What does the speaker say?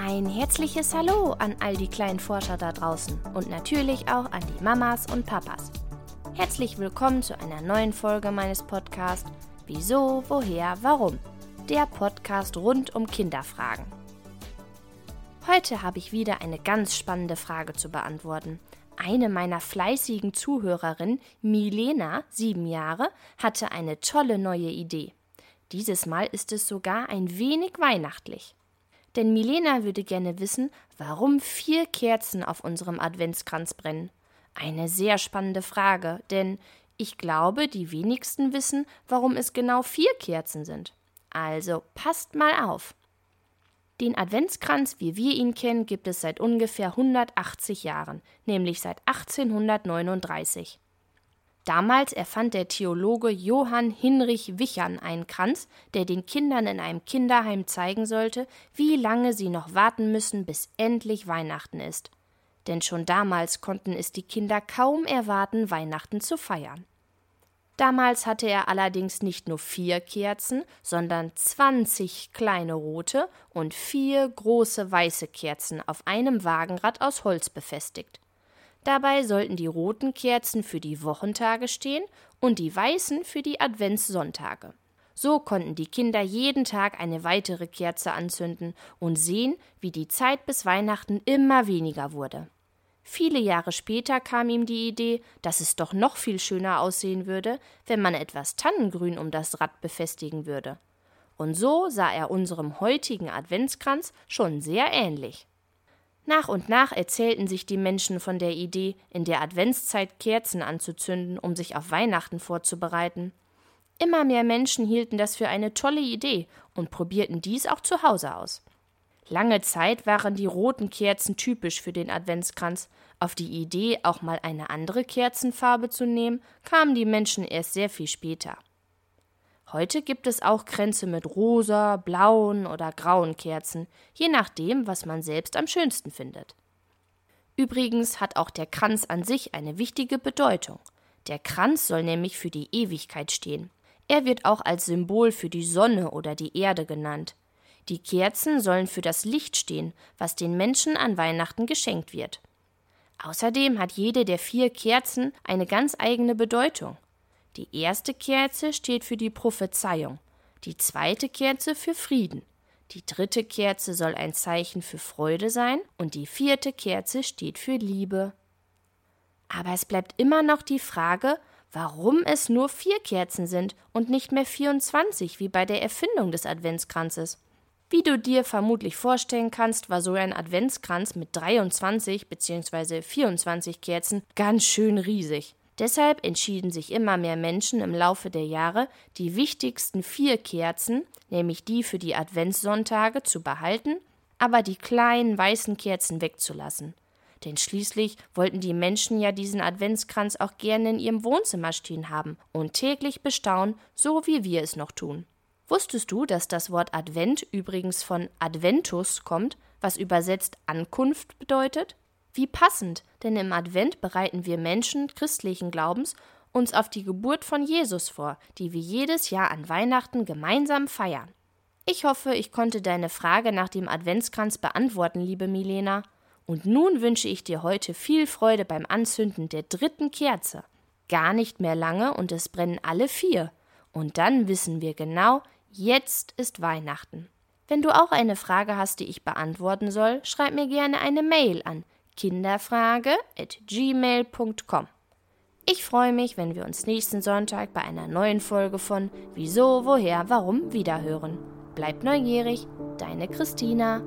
Ein herzliches Hallo an all die kleinen Forscher da draußen und natürlich auch an die Mamas und Papas. Herzlich willkommen zu einer neuen Folge meines Podcasts Wieso, woher, warum? Der Podcast rund um Kinderfragen. Heute habe ich wieder eine ganz spannende Frage zu beantworten. Eine meiner fleißigen Zuhörerinnen, Milena, sieben Jahre, hatte eine tolle neue Idee. Dieses Mal ist es sogar ein wenig weihnachtlich. Denn Milena würde gerne wissen, warum vier Kerzen auf unserem Adventskranz brennen. Eine sehr spannende Frage, denn ich glaube, die wenigsten wissen, warum es genau vier Kerzen sind. Also passt mal auf. Den Adventskranz, wie wir ihn kennen, gibt es seit ungefähr 180 Jahren, nämlich seit 1839. Damals erfand der Theologe Johann Hinrich Wichern einen Kranz, der den Kindern in einem Kinderheim zeigen sollte, wie lange sie noch warten müssen, bis endlich Weihnachten ist. Denn schon damals konnten es die Kinder kaum erwarten, Weihnachten zu feiern. Damals hatte er allerdings nicht nur vier Kerzen, sondern zwanzig kleine rote und vier große weiße Kerzen auf einem Wagenrad aus Holz befestigt. Dabei sollten die roten Kerzen für die Wochentage stehen und die weißen für die Adventssonntage. So konnten die Kinder jeden Tag eine weitere Kerze anzünden und sehen, wie die Zeit bis Weihnachten immer weniger wurde. Viele Jahre später kam ihm die Idee, dass es doch noch viel schöner aussehen würde, wenn man etwas Tannengrün um das Rad befestigen würde. Und so sah er unserem heutigen Adventskranz schon sehr ähnlich. Nach und nach erzählten sich die Menschen von der Idee, in der Adventszeit Kerzen anzuzünden, um sich auf Weihnachten vorzubereiten. Immer mehr Menschen hielten das für eine tolle Idee und probierten dies auch zu Hause aus. Lange Zeit waren die roten Kerzen typisch für den Adventskranz. Auf die Idee, auch mal eine andere Kerzenfarbe zu nehmen, kamen die Menschen erst sehr viel später. Heute gibt es auch Kränze mit rosa, blauen oder grauen Kerzen, je nachdem, was man selbst am schönsten findet. Übrigens hat auch der Kranz an sich eine wichtige Bedeutung. Der Kranz soll nämlich für die Ewigkeit stehen. Er wird auch als Symbol für die Sonne oder die Erde genannt. Die Kerzen sollen für das Licht stehen, was den Menschen an Weihnachten geschenkt wird. Außerdem hat jede der vier Kerzen eine ganz eigene Bedeutung. Die erste Kerze steht für die Prophezeiung, die zweite Kerze für Frieden, die dritte Kerze soll ein Zeichen für Freude sein und die vierte Kerze steht für Liebe. Aber es bleibt immer noch die Frage, warum es nur vier Kerzen sind und nicht mehr 24 wie bei der Erfindung des Adventskranzes. Wie du dir vermutlich vorstellen kannst, war so ein Adventskranz mit 23 bzw. 24 Kerzen ganz schön riesig. Deshalb entschieden sich immer mehr Menschen im Laufe der Jahre, die wichtigsten vier Kerzen, nämlich die für die Adventssonntage, zu behalten, aber die kleinen weißen Kerzen wegzulassen. Denn schließlich wollten die Menschen ja diesen Adventskranz auch gerne in ihrem Wohnzimmer stehen haben und täglich bestaunen, so wie wir es noch tun. Wusstest du, dass das Wort Advent übrigens von Adventus kommt, was übersetzt Ankunft bedeutet? Wie passend, denn im Advent bereiten wir Menschen christlichen Glaubens uns auf die Geburt von Jesus vor, die wir jedes Jahr an Weihnachten gemeinsam feiern. Ich hoffe, ich konnte deine Frage nach dem Adventskranz beantworten, liebe Milena. Und nun wünsche ich dir heute viel Freude beim Anzünden der dritten Kerze. Gar nicht mehr lange und es brennen alle vier. Und dann wissen wir genau, jetzt ist Weihnachten. Wenn du auch eine Frage hast, die ich beantworten soll, schreib mir gerne eine Mail an kinderfrage.gmail.com. Ich freue mich, wenn wir uns nächsten Sonntag bei einer neuen Folge von Wieso, Woher, Warum wiederhören. Bleibt neugierig, deine Christina.